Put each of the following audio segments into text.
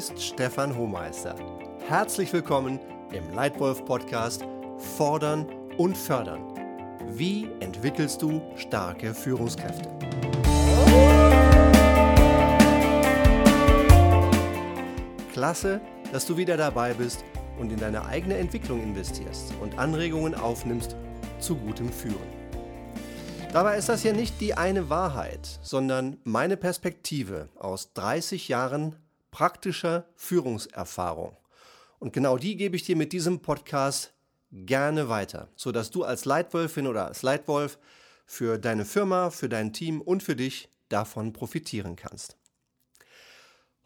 ist Stefan Hohmeister. Herzlich willkommen im Leitwolf Podcast Fordern und Fördern. Wie entwickelst du starke Führungskräfte? Klasse, dass du wieder dabei bist und in deine eigene Entwicklung investierst und Anregungen aufnimmst zu gutem Führen. Dabei ist das ja nicht die eine Wahrheit, sondern meine Perspektive aus 30 Jahren praktischer Führungserfahrung. Und genau die gebe ich dir mit diesem Podcast gerne weiter, sodass du als Leitwölfin oder als Leitwolf für deine Firma, für dein Team und für dich davon profitieren kannst.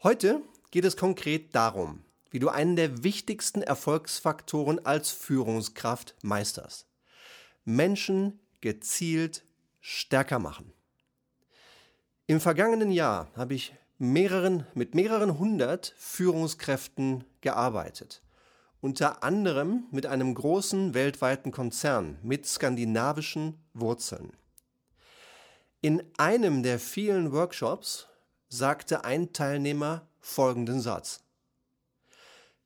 Heute geht es konkret darum, wie du einen der wichtigsten Erfolgsfaktoren als Führungskraft meisterst. Menschen gezielt stärker machen. Im vergangenen Jahr habe ich mehreren, mit mehreren hundert Führungskräften gearbeitet. Unter anderem mit einem großen weltweiten Konzern mit skandinavischen Wurzeln. In einem der vielen Workshops sagte ein Teilnehmer folgenden Satz.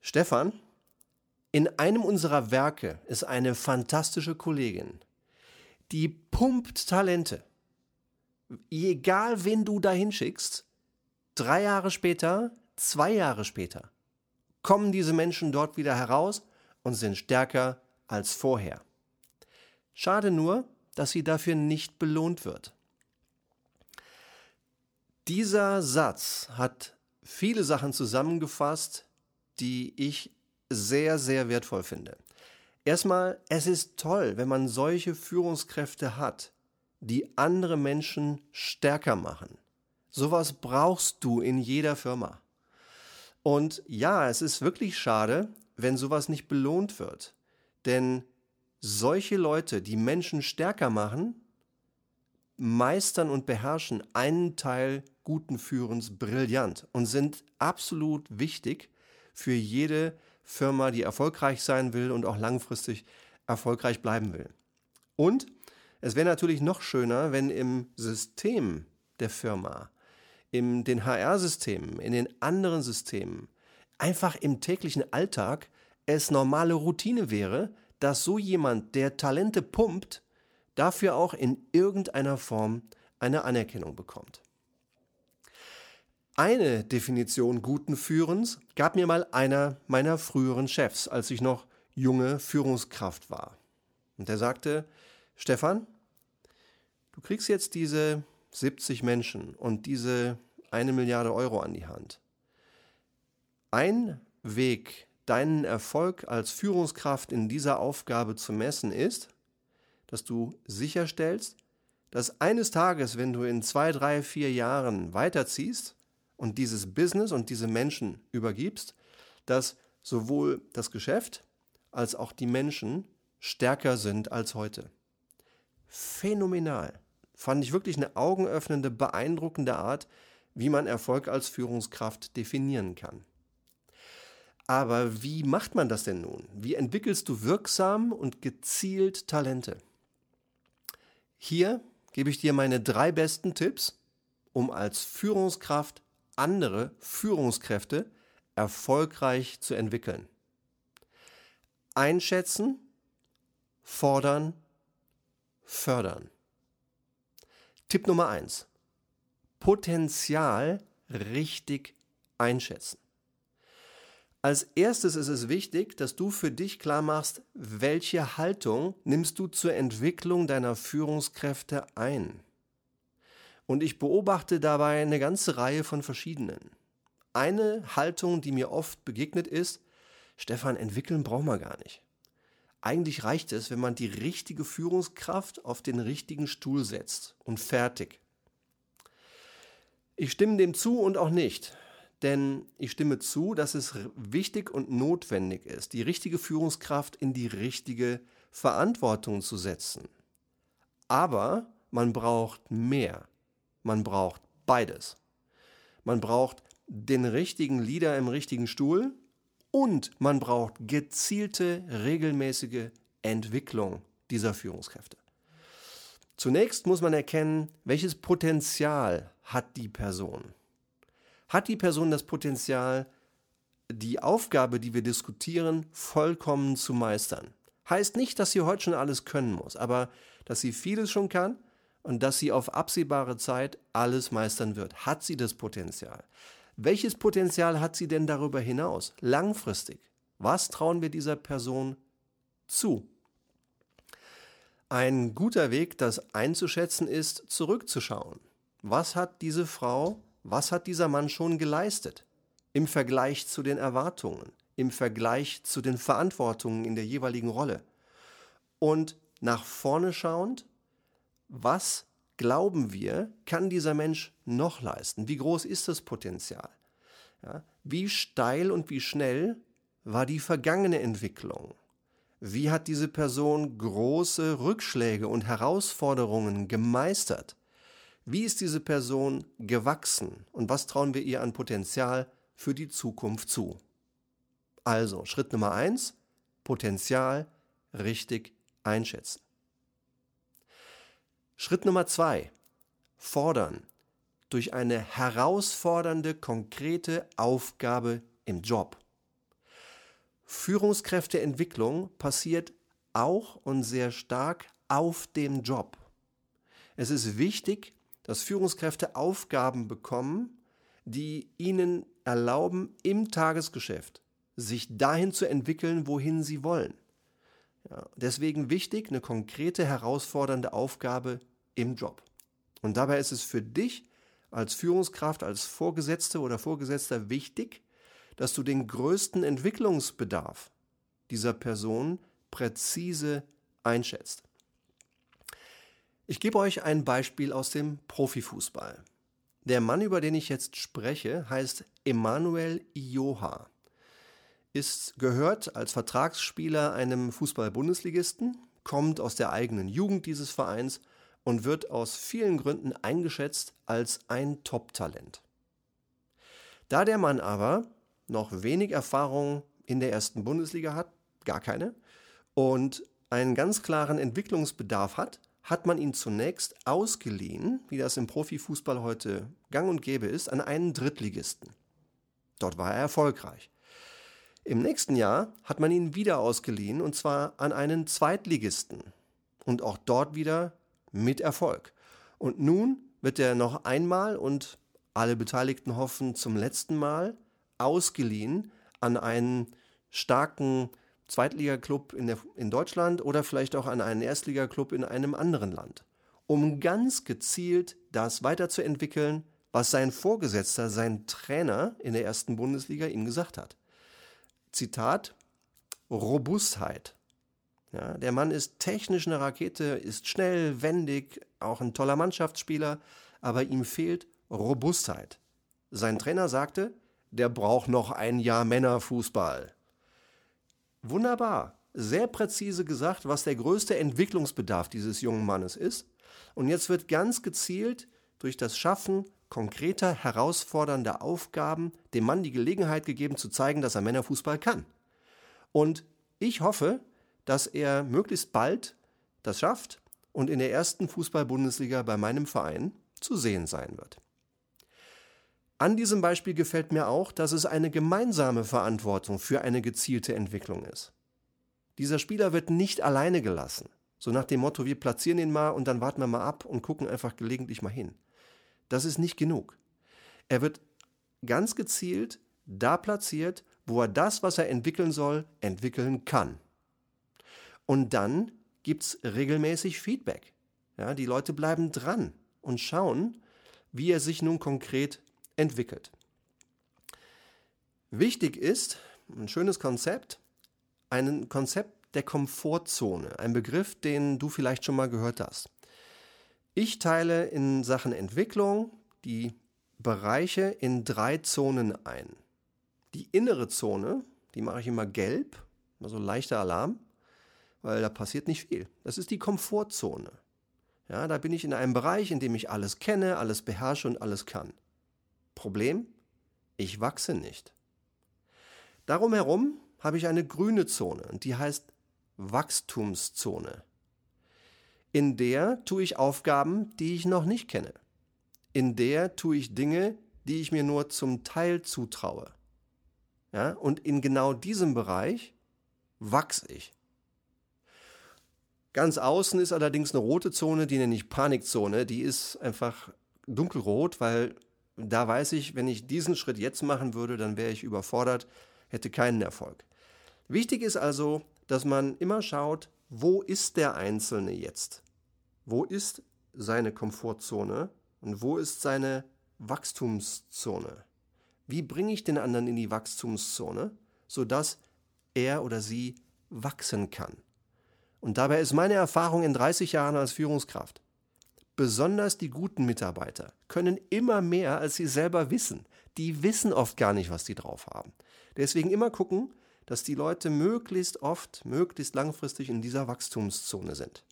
Stefan, in einem unserer Werke ist eine fantastische Kollegin, die pumpt Talente. Egal, wen du da hinschickst, drei Jahre später, zwei Jahre später, kommen diese Menschen dort wieder heraus und sind stärker als vorher. Schade nur, dass sie dafür nicht belohnt wird. Dieser Satz hat viele Sachen zusammengefasst, die ich sehr, sehr wertvoll finde. Erstmal, es ist toll, wenn man solche Führungskräfte hat, die andere Menschen stärker machen. Sowas brauchst du in jeder Firma. Und ja, es ist wirklich schade, wenn sowas nicht belohnt wird. Denn solche Leute, die Menschen stärker machen, meistern und beherrschen einen Teil guten Führens brillant und sind absolut wichtig für jede Firma, die erfolgreich sein will und auch langfristig erfolgreich bleiben will. Und es wäre natürlich noch schöner, wenn im System der Firma, in den HR-Systemen, in den anderen Systemen, einfach im täglichen Alltag es normale Routine wäre, dass so jemand, der Talente pumpt, dafür auch in irgendeiner Form eine Anerkennung bekommt. Eine Definition guten Führens gab mir mal einer meiner früheren Chefs, als ich noch junge Führungskraft war. Und der sagte, Stefan, du kriegst jetzt diese 70 Menschen und diese eine Milliarde Euro an die Hand. Ein Weg, deinen Erfolg als Führungskraft in dieser Aufgabe zu messen, ist, dass du sicherstellst, dass eines Tages, wenn du in zwei, drei, vier Jahren weiterziehst, und dieses Business und diese Menschen übergibst, dass sowohl das Geschäft als auch die Menschen stärker sind als heute. Phänomenal. Fand ich wirklich eine augenöffnende, beeindruckende Art, wie man Erfolg als Führungskraft definieren kann. Aber wie macht man das denn nun? Wie entwickelst du wirksam und gezielt Talente? Hier gebe ich dir meine drei besten Tipps, um als Führungskraft andere Führungskräfte erfolgreich zu entwickeln. Einschätzen, fordern, fördern. Tipp Nummer eins: Potenzial richtig einschätzen. Als erstes ist es wichtig, dass du für dich klar machst, welche Haltung nimmst du zur Entwicklung deiner Führungskräfte ein. Und ich beobachte dabei eine ganze Reihe von verschiedenen. Eine Haltung, die mir oft begegnet ist, Stefan, entwickeln braucht man gar nicht. Eigentlich reicht es, wenn man die richtige Führungskraft auf den richtigen Stuhl setzt und fertig. Ich stimme dem zu und auch nicht, denn ich stimme zu, dass es wichtig und notwendig ist, die richtige Führungskraft in die richtige Verantwortung zu setzen. Aber man braucht mehr. Man braucht beides. Man braucht den richtigen Leader im richtigen Stuhl und man braucht gezielte, regelmäßige Entwicklung dieser Führungskräfte. Zunächst muss man erkennen, welches Potenzial hat die Person. Hat die Person das Potenzial, die Aufgabe, die wir diskutieren, vollkommen zu meistern. Heißt nicht, dass sie heute schon alles können muss, aber dass sie vieles schon kann und dass sie auf absehbare Zeit alles meistern wird. Hat sie das Potenzial? Welches Potenzial hat sie denn darüber hinaus? Langfristig. Was trauen wir dieser Person zu? Ein guter Weg, das einzuschätzen, ist zurückzuschauen. Was hat diese Frau, was hat dieser Mann schon geleistet im Vergleich zu den Erwartungen, im Vergleich zu den Verantwortungen in der jeweiligen Rolle? Und nach vorne schauend, was glauben wir, kann dieser Mensch noch leisten? Wie groß ist das Potenzial? Ja, wie steil und wie schnell war die vergangene Entwicklung? Wie hat diese Person große Rückschläge und Herausforderungen gemeistert? Wie ist diese Person gewachsen und was trauen wir ihr an Potenzial für die Zukunft zu? Also, Schritt Nummer eins: Potenzial richtig einschätzen. Schritt Nummer zwei, fordern durch eine herausfordernde, konkrete Aufgabe im Job. Führungskräfteentwicklung passiert auch und sehr stark auf dem Job. Es ist wichtig, dass Führungskräfte Aufgaben bekommen, die ihnen erlauben, im Tagesgeschäft sich dahin zu entwickeln, wohin sie wollen. Ja, deswegen wichtig, eine konkrete, herausfordernde Aufgabe im Job. Und dabei ist es für dich als Führungskraft, als Vorgesetzte oder Vorgesetzter wichtig, dass du den größten Entwicklungsbedarf dieser Person präzise einschätzt. Ich gebe euch ein Beispiel aus dem Profifußball. Der Mann, über den ich jetzt spreche, heißt Emanuel Ioha, ist gehört als Vertragsspieler einem Fußball-Bundesligisten, kommt aus der eigenen Jugend dieses Vereins und wird aus vielen Gründen eingeschätzt als ein Top-Talent. Da der Mann aber noch wenig Erfahrung in der ersten Bundesliga hat, gar keine, und einen ganz klaren Entwicklungsbedarf hat, hat man ihn zunächst ausgeliehen, wie das im Profifußball heute gang und gäbe ist, an einen Drittligisten. Dort war er erfolgreich. Im nächsten Jahr hat man ihn wieder ausgeliehen, und zwar an einen Zweitligisten. Und auch dort wieder mit Erfolg. Und nun wird er noch einmal und alle Beteiligten hoffen zum letzten Mal ausgeliehen an einen starken Zweitligaklub in, in Deutschland oder vielleicht auch an einen Erstligaklub in einem anderen Land, um ganz gezielt das weiterzuentwickeln, was sein Vorgesetzter, sein Trainer in der ersten Bundesliga ihm gesagt hat. Zitat Robustheit. Ja, der Mann ist technisch eine Rakete, ist schnell, wendig, auch ein toller Mannschaftsspieler, aber ihm fehlt Robustheit. Sein Trainer sagte, der braucht noch ein Jahr Männerfußball. Wunderbar, sehr präzise gesagt, was der größte Entwicklungsbedarf dieses jungen Mannes ist. Und jetzt wird ganz gezielt durch das Schaffen konkreter, herausfordernder Aufgaben dem Mann die Gelegenheit gegeben zu zeigen, dass er Männerfußball kann. Und ich hoffe, dass er möglichst bald das schafft und in der ersten Fußball-Bundesliga bei meinem Verein zu sehen sein wird. An diesem Beispiel gefällt mir auch, dass es eine gemeinsame Verantwortung für eine gezielte Entwicklung ist. Dieser Spieler wird nicht alleine gelassen, so nach dem Motto, wir platzieren ihn mal und dann warten wir mal ab und gucken einfach gelegentlich mal hin. Das ist nicht genug. Er wird ganz gezielt da platziert, wo er das, was er entwickeln soll, entwickeln kann. Und dann gibt es regelmäßig Feedback. Ja, die Leute bleiben dran und schauen, wie er sich nun konkret entwickelt. Wichtig ist, ein schönes Konzept, ein Konzept der Komfortzone, ein Begriff, den du vielleicht schon mal gehört hast. Ich teile in Sachen Entwicklung die Bereiche in drei Zonen ein. Die innere Zone, die mache ich immer gelb, also leichter Alarm weil da passiert nicht viel. Das ist die Komfortzone. Ja, da bin ich in einem Bereich, in dem ich alles kenne, alles beherrsche und alles kann. Problem? Ich wachse nicht. Darum herum habe ich eine grüne Zone und die heißt Wachstumszone. In der tue ich Aufgaben, die ich noch nicht kenne. In der tue ich Dinge, die ich mir nur zum Teil zutraue. Ja, und in genau diesem Bereich wachse ich. Ganz außen ist allerdings eine rote Zone, die nenne ich Panikzone. Die ist einfach dunkelrot, weil da weiß ich, wenn ich diesen Schritt jetzt machen würde, dann wäre ich überfordert, hätte keinen Erfolg. Wichtig ist also, dass man immer schaut, wo ist der Einzelne jetzt? Wo ist seine Komfortzone und wo ist seine Wachstumszone? Wie bringe ich den anderen in die Wachstumszone, sodass er oder sie wachsen kann? Und dabei ist meine Erfahrung in 30 Jahren als Führungskraft. Besonders die guten Mitarbeiter können immer mehr, als sie selber wissen. Die wissen oft gar nicht, was sie drauf haben. Deswegen immer gucken, dass die Leute möglichst oft, möglichst langfristig in dieser Wachstumszone sind.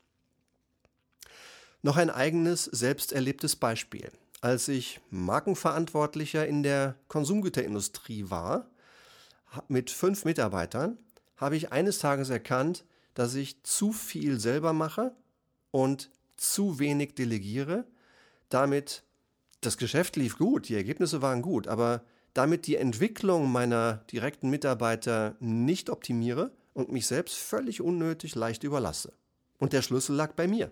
Noch ein eigenes, selbst erlebtes Beispiel. Als ich Markenverantwortlicher in der Konsumgüterindustrie war, mit fünf Mitarbeitern, habe ich eines Tages erkannt, dass ich zu viel selber mache und zu wenig delegiere. Damit das Geschäft lief gut, die Ergebnisse waren gut, aber damit die Entwicklung meiner direkten Mitarbeiter nicht optimiere und mich selbst völlig unnötig leicht überlasse. Und der Schlüssel lag bei mir.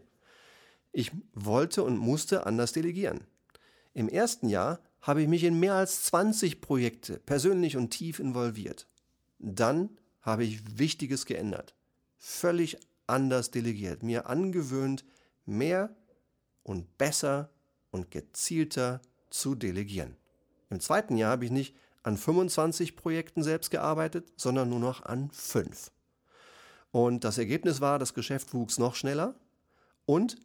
Ich wollte und musste anders delegieren. Im ersten Jahr habe ich mich in mehr als 20 Projekte persönlich und tief involviert. Dann habe ich Wichtiges geändert völlig anders delegiert, mir angewöhnt, mehr und besser und gezielter zu delegieren. Im zweiten Jahr habe ich nicht an 25 Projekten selbst gearbeitet, sondern nur noch an fünf. Und das Ergebnis war, das Geschäft wuchs noch schneller und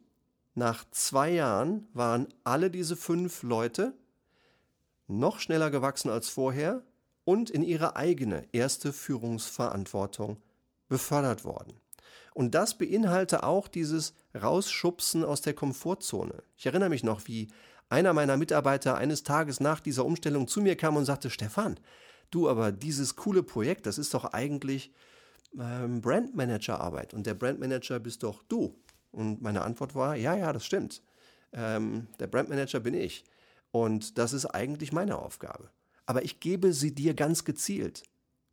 nach zwei Jahren waren alle diese fünf Leute noch schneller gewachsen als vorher und in ihre eigene erste Führungsverantwortung befördert worden. Und das beinhalte auch dieses Rausschubsen aus der Komfortzone. Ich erinnere mich noch, wie einer meiner Mitarbeiter eines Tages nach dieser Umstellung zu mir kam und sagte, Stefan, du, aber dieses coole Projekt, das ist doch eigentlich ähm, Brandmanager-Arbeit und der Brandmanager bist doch du. Und meine Antwort war, ja, ja, das stimmt. Ähm, der Brandmanager bin ich. Und das ist eigentlich meine Aufgabe. Aber ich gebe sie dir ganz gezielt.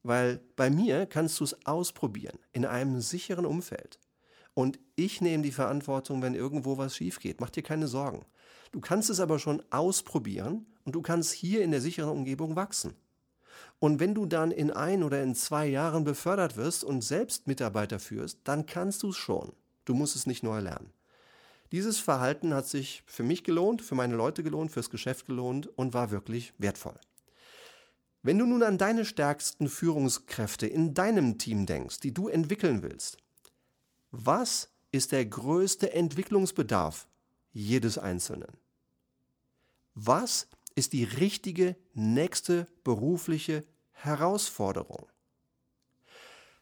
Weil bei mir kannst du es ausprobieren in einem sicheren Umfeld. Und ich nehme die Verantwortung, wenn irgendwo was schief geht. Mach dir keine Sorgen. Du kannst es aber schon ausprobieren und du kannst hier in der sicheren Umgebung wachsen. Und wenn du dann in ein oder in zwei Jahren befördert wirst und selbst Mitarbeiter führst, dann kannst du es schon. Du musst es nicht neu lernen. Dieses Verhalten hat sich für mich gelohnt, für meine Leute gelohnt, fürs Geschäft gelohnt und war wirklich wertvoll. Wenn du nun an deine stärksten Führungskräfte in deinem Team denkst, die du entwickeln willst, was ist der größte Entwicklungsbedarf jedes Einzelnen? Was ist die richtige nächste berufliche Herausforderung?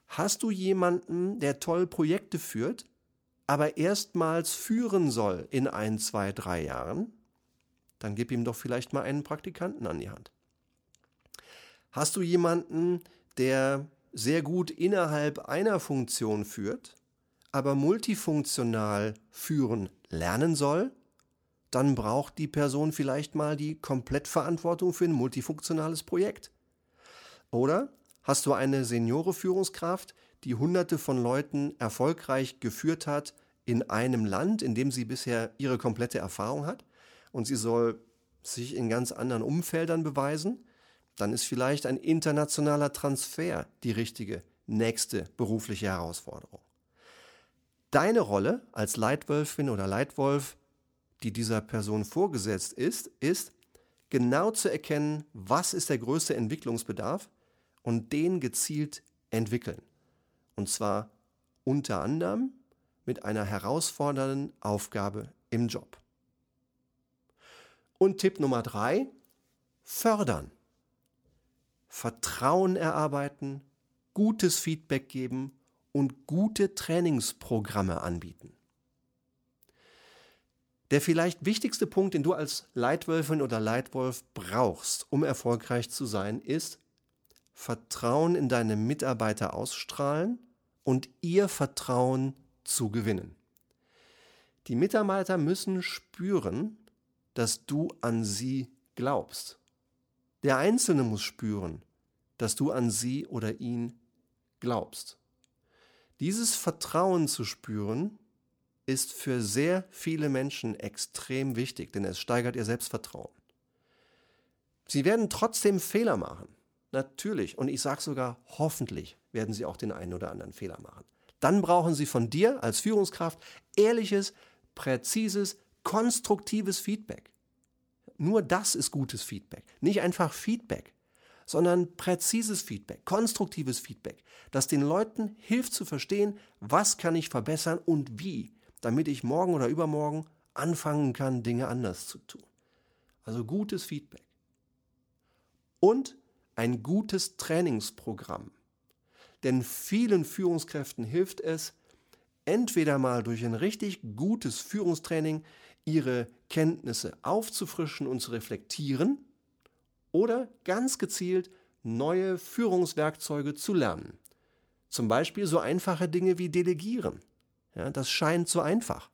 Hast du jemanden, der toll Projekte führt, aber erstmals führen soll in ein, zwei, drei Jahren? Dann gib ihm doch vielleicht mal einen Praktikanten an die Hand. Hast du jemanden, der sehr gut innerhalb einer Funktion führt, aber multifunktional führen lernen soll, dann braucht die Person vielleicht mal die Komplettverantwortung für ein multifunktionales Projekt. Oder hast du eine Seniore-Führungskraft, die hunderte von Leuten erfolgreich geführt hat in einem Land, in dem sie bisher ihre komplette Erfahrung hat und sie soll sich in ganz anderen Umfeldern beweisen, dann ist vielleicht ein internationaler Transfer die richtige nächste berufliche Herausforderung. Deine Rolle als Leitwölfin oder Leitwolf, die dieser Person vorgesetzt ist, ist genau zu erkennen, was ist der größte Entwicklungsbedarf und den gezielt entwickeln. Und zwar unter anderem mit einer herausfordernden Aufgabe im Job. Und Tipp Nummer drei, fördern. Vertrauen erarbeiten, gutes Feedback geben und gute Trainingsprogramme anbieten. Der vielleicht wichtigste Punkt, den du als Leitwölfin oder Leitwolf brauchst, um erfolgreich zu sein, ist Vertrauen in deine Mitarbeiter ausstrahlen und ihr Vertrauen zu gewinnen. Die Mitarbeiter müssen spüren, dass du an sie glaubst. Der Einzelne muss spüren, dass du an sie oder ihn glaubst. Dieses Vertrauen zu spüren, ist für sehr viele Menschen extrem wichtig, denn es steigert ihr Selbstvertrauen. Sie werden trotzdem Fehler machen. Natürlich. Und ich sage sogar, hoffentlich werden sie auch den einen oder anderen Fehler machen. Dann brauchen sie von dir als Führungskraft ehrliches, präzises, konstruktives Feedback. Nur das ist gutes Feedback. Nicht einfach Feedback, sondern präzises Feedback, konstruktives Feedback, das den Leuten hilft zu verstehen, was kann ich verbessern und wie, damit ich morgen oder übermorgen anfangen kann, Dinge anders zu tun. Also gutes Feedback. Und ein gutes Trainingsprogramm. Denn vielen Führungskräften hilft es, entweder mal durch ein richtig gutes Führungstraining ihre Kenntnisse aufzufrischen und zu reflektieren oder ganz gezielt neue Führungswerkzeuge zu lernen. Zum Beispiel so einfache Dinge wie Delegieren. Ja, das scheint so einfach.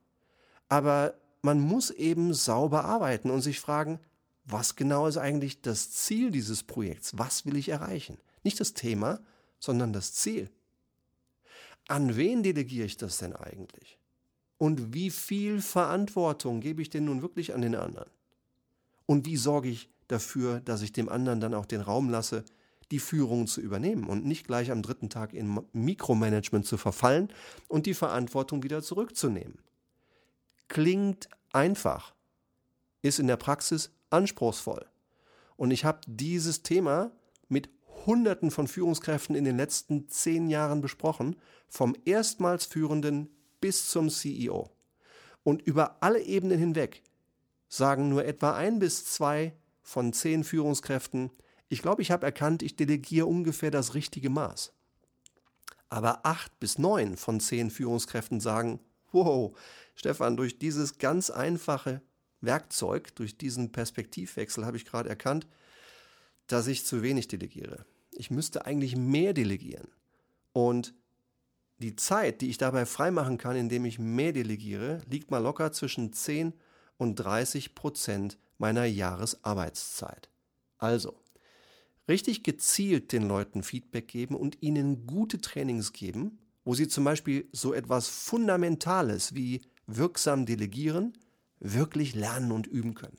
Aber man muss eben sauber arbeiten und sich fragen, was genau ist eigentlich das Ziel dieses Projekts? Was will ich erreichen? Nicht das Thema, sondern das Ziel. An wen delegiere ich das denn eigentlich? Und wie viel Verantwortung gebe ich denn nun wirklich an den anderen? Und wie sorge ich dafür, dass ich dem anderen dann auch den Raum lasse, die Führung zu übernehmen und nicht gleich am dritten Tag in Mikromanagement zu verfallen und die Verantwortung wieder zurückzunehmen? Klingt einfach, ist in der Praxis anspruchsvoll. Und ich habe dieses Thema mit Hunderten von Führungskräften in den letzten zehn Jahren besprochen, vom erstmals Führenden bis zum CEO. Und über alle Ebenen hinweg sagen nur etwa ein bis zwei von zehn Führungskräften, ich glaube, ich habe erkannt, ich delegiere ungefähr das richtige Maß. Aber acht bis neun von zehn Führungskräften sagen, wow, Stefan, durch dieses ganz einfache Werkzeug, durch diesen Perspektivwechsel habe ich gerade erkannt, dass ich zu wenig delegiere. Ich müsste eigentlich mehr delegieren. Und die Zeit, die ich dabei freimachen kann, indem ich mehr delegiere, liegt mal locker zwischen 10 und 30 Prozent meiner Jahresarbeitszeit. Also, richtig gezielt den Leuten Feedback geben und ihnen gute Trainings geben, wo sie zum Beispiel so etwas Fundamentales wie wirksam delegieren, wirklich lernen und üben können.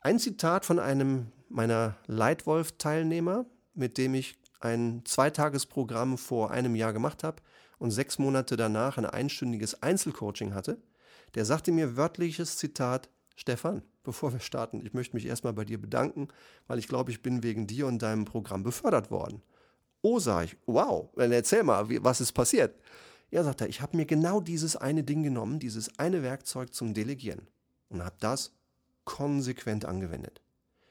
Ein Zitat von einem meiner Leitwolf-Teilnehmer, mit dem ich ein Zweitagesprogramm vor einem Jahr gemacht habe und sechs Monate danach ein einstündiges Einzelcoaching hatte, der sagte mir wörtliches Zitat, Stefan, bevor wir starten, ich möchte mich erstmal bei dir bedanken, weil ich glaube, ich bin wegen dir und deinem Programm befördert worden. Oh, sag ich, wow, dann erzähl mal, wie, was ist passiert? Ja, sagt er, ich habe mir genau dieses eine Ding genommen, dieses eine Werkzeug zum Delegieren und habe das konsequent angewendet.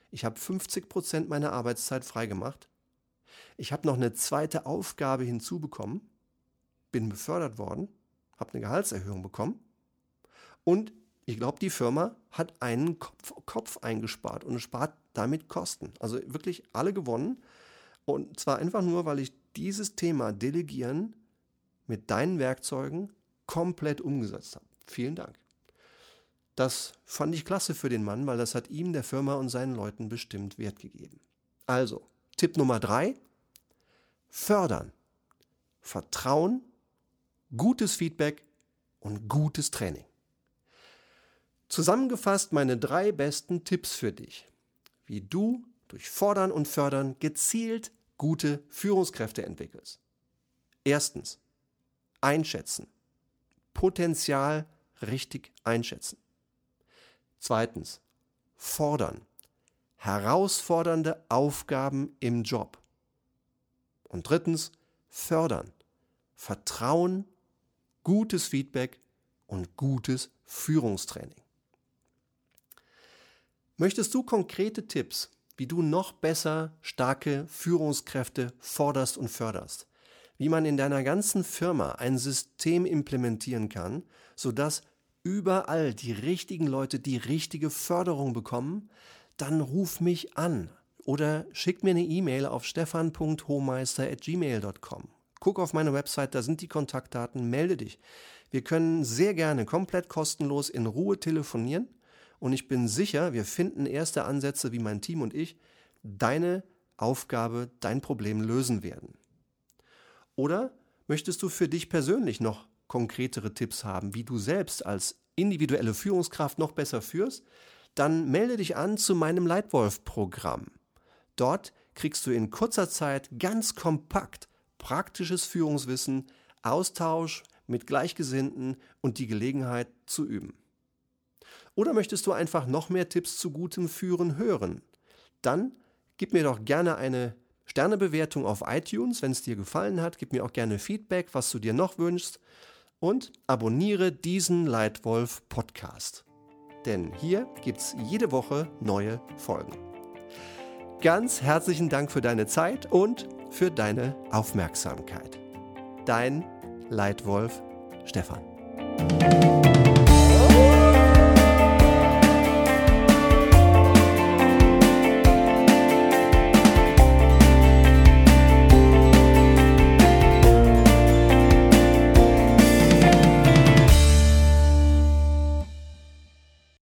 Ich habe 50 Prozent meiner Arbeitszeit freigemacht. Ich habe noch eine zweite Aufgabe hinzubekommen, bin befördert worden, habe eine Gehaltserhöhung bekommen und ich glaube, die Firma hat einen Kopf, Kopf eingespart und spart damit Kosten. Also wirklich alle gewonnen. Und zwar einfach nur, weil ich dieses Thema Delegieren mit deinen Werkzeugen komplett umgesetzt habe. Vielen Dank. Das fand ich klasse für den Mann, weil das hat ihm, der Firma und seinen Leuten bestimmt Wert gegeben. Also, Tipp Nummer drei, fördern, Vertrauen, gutes Feedback und gutes Training. Zusammengefasst meine drei besten Tipps für dich, wie du durch Fordern und Fördern gezielt gute Führungskräfte entwickelst. Erstens, einschätzen. Potenzial richtig einschätzen. Zweitens, fordern. Herausfordernde Aufgaben im Job. Und drittens, fördern. Vertrauen, gutes Feedback und gutes Führungstraining. Möchtest du konkrete Tipps, wie du noch besser starke Führungskräfte forderst und förderst? Wie man in deiner ganzen Firma ein System implementieren kann, sodass überall die richtigen Leute die richtige Förderung bekommen, dann ruf mich an oder schick mir eine E-Mail auf stefan.hohmeister.gmail.com. Guck auf meine Website, da sind die Kontaktdaten, melde dich. Wir können sehr gerne komplett kostenlos in Ruhe telefonieren und ich bin sicher, wir finden erste Ansätze, wie mein Team und ich deine Aufgabe dein Problem lösen werden. Oder möchtest du für dich persönlich noch konkretere Tipps haben, wie du selbst als individuelle Führungskraft noch besser führst? Dann melde dich an zu meinem Leitwolf-Programm. Dort kriegst du in kurzer Zeit ganz kompakt praktisches Führungswissen, Austausch mit Gleichgesinnten und die Gelegenheit zu üben. Oder möchtest du einfach noch mehr Tipps zu gutem Führen hören? Dann gib mir doch gerne eine Sternebewertung auf iTunes, wenn es dir gefallen hat. Gib mir auch gerne Feedback, was du dir noch wünschst. Und abonniere diesen Leitwolf Podcast. Denn hier gibt es jede Woche neue Folgen. Ganz herzlichen Dank für deine Zeit und für deine Aufmerksamkeit. Dein Leitwolf Stefan.